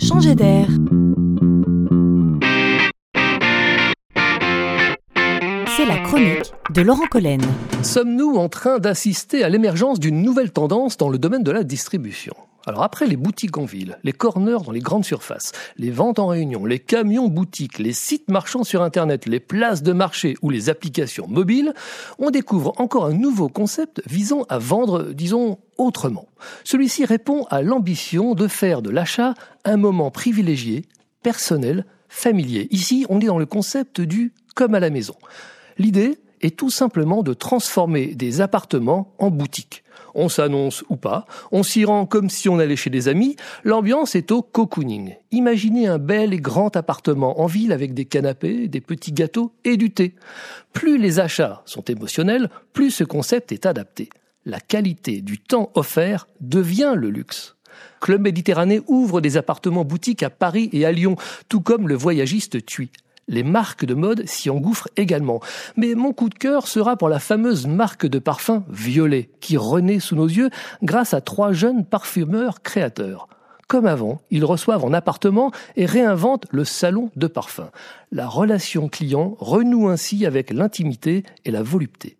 Changer d'air. C'est la chronique de Laurent Collen. Sommes-nous en train d'assister à l'émergence d'une nouvelle tendance dans le domaine de la distribution? Alors après les boutiques en ville, les corners dans les grandes surfaces, les ventes en réunion, les camions boutiques, les sites marchands sur Internet, les places de marché ou les applications mobiles, on découvre encore un nouveau concept visant à vendre, disons, autrement. Celui-ci répond à l'ambition de faire de l'achat un moment privilégié, personnel, familier. Ici, on est dans le concept du comme à la maison. L'idée est tout simplement de transformer des appartements en boutiques on s'annonce ou pas, on s'y rend comme si on allait chez des amis, l'ambiance est au cocooning. Imaginez un bel et grand appartement en ville avec des canapés, des petits gâteaux et du thé. Plus les achats sont émotionnels, plus ce concept est adapté. La qualité du temps offert devient le luxe. Club Méditerranée ouvre des appartements boutiques à Paris et à Lyon, tout comme le voyagiste Tui les marques de mode s'y engouffrent également. Mais mon coup de cœur sera pour la fameuse marque de parfum Violet, qui renaît sous nos yeux grâce à trois jeunes parfumeurs créateurs. Comme avant, ils reçoivent en appartement et réinventent le salon de parfum. La relation client renoue ainsi avec l'intimité et la volupté.